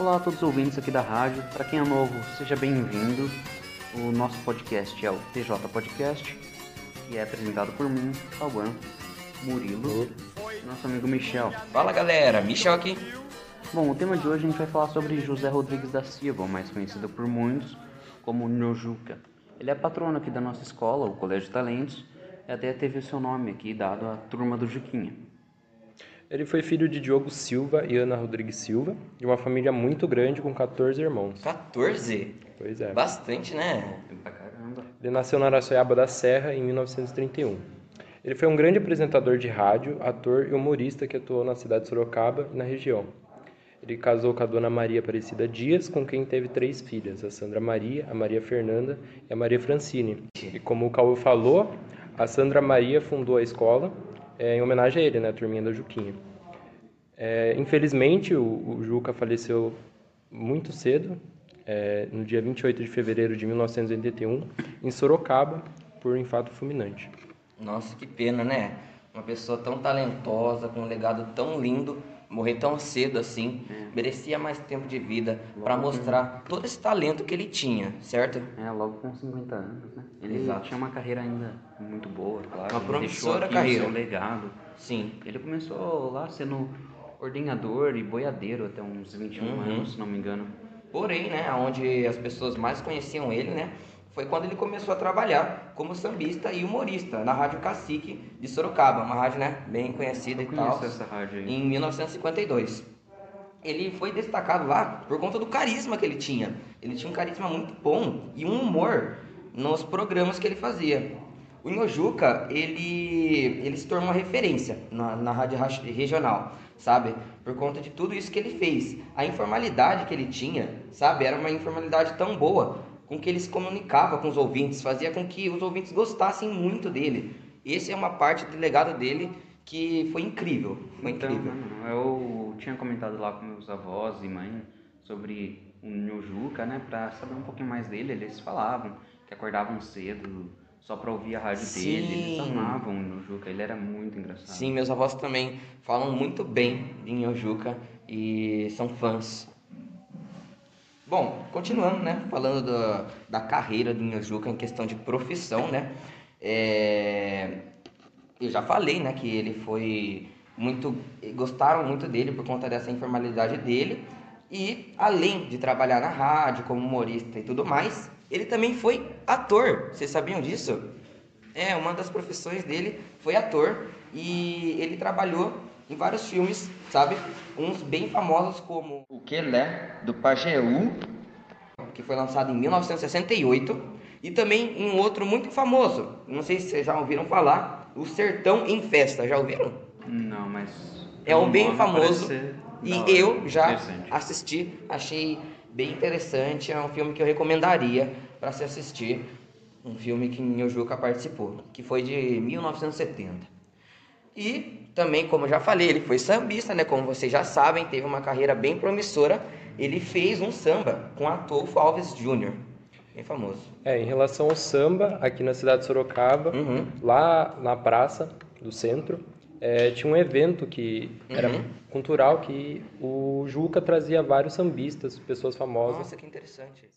Olá a todos os ouvintes aqui da rádio. Para quem é novo, seja bem-vindo. O nosso podcast é o TJ Podcast, que é apresentado por mim, Cauã, Murilo, e nosso amigo Michel. Fala galera, Michel aqui. Bom, o tema de hoje a gente vai falar sobre José Rodrigues da Silva, mais conhecido por muitos como Nhojuca. Ele é patrono aqui da nossa escola, o Colégio de Talentos, e até teve o seu nome aqui dado à turma do Juquinha. Ele foi filho de Diogo Silva e Ana Rodrigues Silva, de uma família muito grande com 14 irmãos. 14? Pois é. Bastante, né? Pra caramba. Ele nasceu na Araçoiaba da Serra em 1931. Ele foi um grande apresentador de rádio, ator e humorista que atuou na cidade de Sorocaba e na região. Ele casou com a dona Maria Aparecida Dias, com quem teve três filhas, a Sandra Maria, a Maria Fernanda e a Maria Francine. E como o Cauê falou, a Sandra Maria fundou a escola é, em homenagem a ele, né, a turminha da Juquinha. É, infelizmente, o, o, Juca faleceu muito cedo, é, no dia 28 de fevereiro de 1981, em Sorocaba, por infarto fulminante. Nossa, que pena, né? Uma pessoa tão talentosa, com um legado tão lindo, morrer tão cedo assim, é. merecia mais tempo de vida para mostrar todo esse talento que ele tinha, certo? É, logo com 50 anos, né? Ele Exato. tinha uma carreira ainda muito boa, claro. Uma promissora carreira. seu legado. Sim. Ele começou lá sendo ordenador e boiadeiro até uns 21 uhum. anos, se não me engano. Porém, né, onde as pessoas mais conheciam ele, né, foi quando ele começou a trabalhar como sambista e humorista na Rádio Cacique de Sorocaba, uma rádio, né, bem conhecida Eu e tal. essa rádio aí. Em 1952. Ele foi destacado lá por conta do carisma que ele tinha. Ele tinha um carisma muito bom e um humor nos programas que ele fazia. O Inhojuca, ele, ele se tornou uma referência na, na rádio regional, sabe? Por conta de tudo isso que ele fez. A informalidade que ele tinha, sabe? Era uma informalidade tão boa, com que ele se comunicava com os ouvintes, fazia com que os ouvintes gostassem muito dele. Esse é uma parte do legado dele que foi incrível. Foi então, incrível. Eu tinha comentado lá com meus avós e mãe sobre o Nhojuca, né? Pra saber um pouquinho mais dele. Eles falavam que acordavam cedo só pra ouvir a rádio Sim. dele. Eles amavam o Nhojuca, ele era muito engraçado. Sim, meus avós também falam muito bem de Nhojuca e são fãs. Bom, continuando, né, falando do, da carreira do Nhojuca em questão de profissão, né, é... eu já falei, né, que ele foi muito, gostaram muito dele por conta dessa informalidade dele, e além de trabalhar na rádio como humorista e tudo mais, ele também foi ator. Vocês sabiam disso? É, uma das profissões dele foi ator e ele trabalhou em vários filmes, sabe? Uns bem famosos como O Quelé, do Pajeú, que foi lançado em 1968, e também em um outro muito famoso, não sei se vocês já ouviram falar, O Sertão em Festa, já ouviram? Não, mas... É um bem famoso e eu já assisti, achei bem interessante, é um filme que eu recomendaria para se assistir, um filme que Nhojuca participou, que foi de 1970. E também, como eu já falei, ele foi sambista, né? Como vocês já sabem, teve uma carreira bem promissora. Ele fez um samba com Atolfo Alves Jr., bem famoso. É, em relação ao samba, aqui na cidade de Sorocaba, Uhum. lá na praça do centro, é, tinha um evento que era Uhum. cultural que o Juca trazia vários sambistas, pessoas famosas. Nossa, que interessante.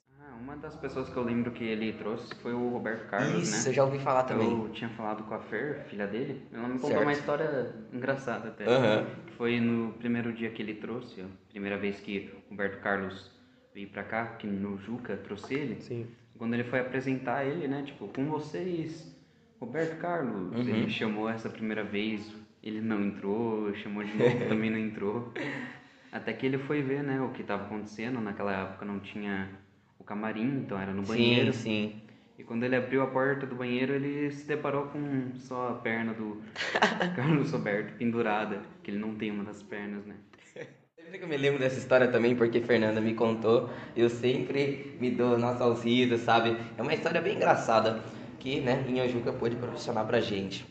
Uma das pessoas que eu lembro que ele trouxe foi o Roberto Carlos, Isso, né? eu já ouvi falar também. Eu tinha falado com a Fer, filha dele. Ela me contou Certo. uma história engraçada até. Que foi no primeiro dia que ele trouxe, a primeira vez que o Roberto Carlos veio pra cá, que no Juca trouxe ele. Sim. Quando ele foi apresentar ele, né? Tipo, com vocês, Roberto Carlos. Uhum. Ele chamou essa primeira vez, ele não entrou, chamou de novo, também não entrou. Até que ele foi ver, né, o que estava acontecendo. Naquela época não tinha o camarim, então era no banheiro. Sim, sim. E quando ele abriu a porta do banheiro, ele se deparou com só a perna do Carlos Roberto pendurada, que ele não tem uma das pernas, né? Sempre que eu me lembro dessa história também, porque Fernanda me contou, eu sempre me dou nossa risos, sabe? É uma história bem engraçada que, né, Inhojuca pôde proporcionar pra gente.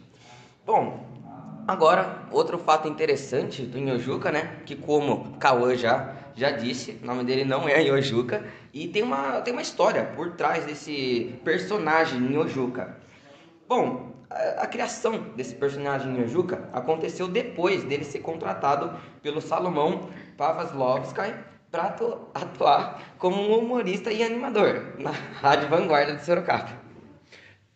Bom, agora, outro fato interessante do Inhojuca, né, que como Cauã já, já disse, o nome dele não é Inhojuca, e tem uma, tem uma história por trás desse personagem Inhojuca. Bom, a, a criação desse personagem Inhojuca aconteceu depois dele ser contratado pelo Salomão Pavlovsky para atuar como um humorista e animador na Rádio Vanguarda de Sorocaba.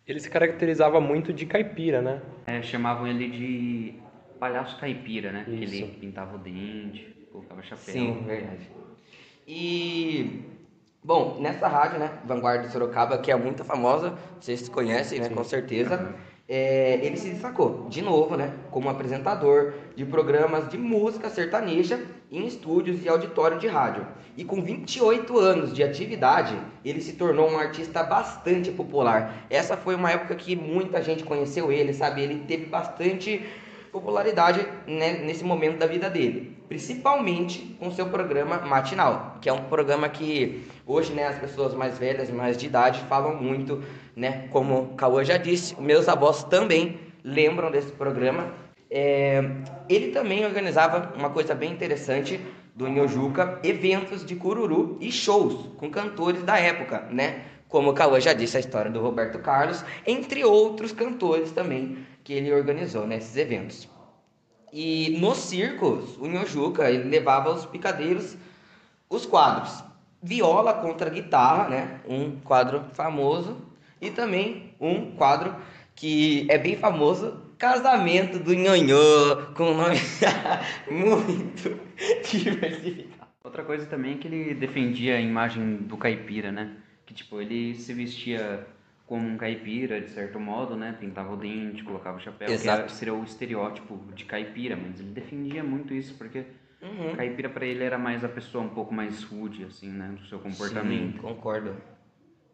Ele se caracterizava muito de caipira, né? É, chamavam ele de palhaço caipira, né? Isso. ele pintava o dente, colocava chapéu. Sim, verdade. E bom, nessa rádio, né, Vanguarda de Sorocaba, que é muito famosa, vocês conhecem, né, com certeza. é, ele se destacou, de novo, né, como apresentador de programas de música sertaneja em estúdios e auditório de rádio. E com 28 anos de atividade, ele se tornou um artista bastante popular. Essa foi uma época que muita gente conheceu ele, sabe? Ele teve bastante popularidade né, nesse momento da vida dele, principalmente com seu programa matinal, que é um programa que hoje né, as pessoas mais velhas, mais de idade, falam muito, né, como o Cauã já disse, meus avós também lembram desse programa. É, ele também organizava uma coisa bem interessante do Nhojuca, eventos de cururu e shows com cantores da época, né? Como o Cauã já disse, a história do Roberto Carlos, entre outros cantores também que ele organizou nesses eventos. E nos circos, o Nhojuca, ele levava os picadeiros os quadros Viola contra Guitarra, né? Um quadro famoso e também um quadro que é bem famoso, Casamento do Nhonhô, com um nome muito diversificado. Outra coisa também é que ele defendia a imagem do caipira, né? Que tipo, ele se vestia como um caipira, de certo modo, né? Pintava o dente, colocava o chapéu, que Exato. era, seria o estereótipo de caipira, mas ele defendia muito isso, porque Uhum. caipira pra ele era mais a pessoa um pouco mais rude, assim, né? No seu comportamento. Sim, concordo.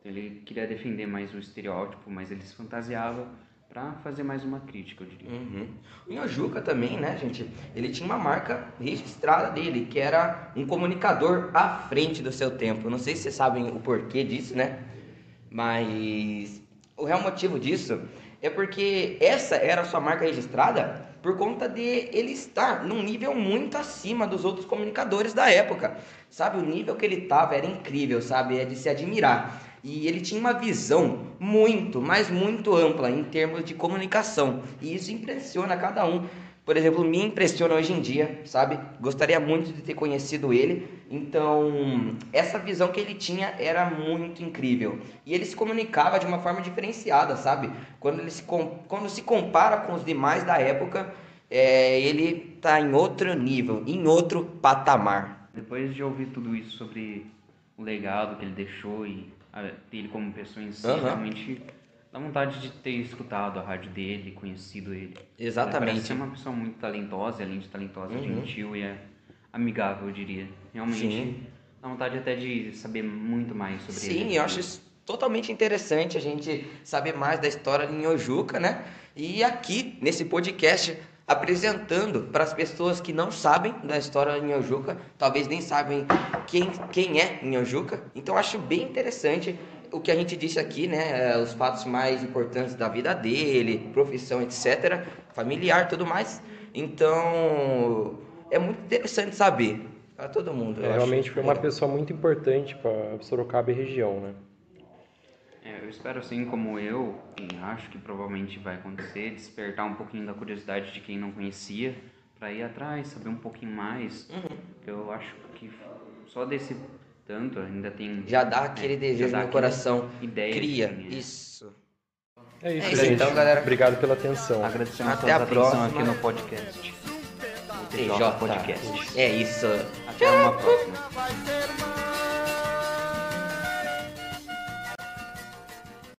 Ele queria defender mais o estereótipo, mas ele se fantasiava pra fazer mais uma crítica, eu diria. Uhum. O Nhojuca também, né, gente? Ele tinha uma marca registrada dele, que era um comunicador à frente do seu tempo. Não sei se vocês sabem o porquê disso, né? Mas o real motivo disso é porque essa era a sua marca registrada por conta de ele estar num nível muito acima dos outros comunicadores da época. Sabe, o nível que ele estava era incrível, sabe? É de se admirar. E ele tinha uma visão muito, mas muito ampla em termos de comunicação. E isso impressiona cada um. Por exemplo, me impressiona hoje em dia, sabe? Gostaria muito de ter conhecido ele. Então, essa visão que ele tinha era muito incrível. E ele se comunicava de uma forma diferenciada, sabe? Quando, ele se, quando se compara com os demais da época, é, ele tá em outro nível, em outro patamar. Depois de ouvir tudo isso sobre o legado que ele deixou e dele como pessoa em si, Aham. realmente dá vontade de ter escutado a rádio dele, conhecido ele. Exatamente. Parece ser uma pessoa muito talentosa, além de talentosa, Uhum. gentil e é amigável, eu diria. Realmente Sim. dá vontade até de saber muito mais sobre ele. Sim, eu acho isso totalmente interessante a gente saber mais da história de Nhojuca, né? E aqui, nesse podcast, apresentando para as pessoas que não sabem da história de Nhojuca, talvez nem sabem quem, quem é Nhojuca. Então, acho bem interessante o que a gente disse aqui, né? eh, Os fatos mais importantes da vida dele, profissão, etc., familiar tudo mais. Então, é muito interessante saber para todo mundo. É, acho realmente foi uma pessoa muito importante para Sorocaba e região, né? É, eu espero assim como eu, e acho que provavelmente vai acontecer, despertar um pouquinho da curiosidade de quem não conhecia, para ir atrás, saber um pouquinho mais. Uhum. Eu acho que só desse tanto ainda tem. Já dá aquele é, desejo no coração. Ideia, Cria. assim, é. Isso. É isso, É isso, gente. então, galera. Obrigado pela atenção. Agradecemos Até a a próxima. aqui no podcast. TJ Podcast. É isso. Até uma próxima.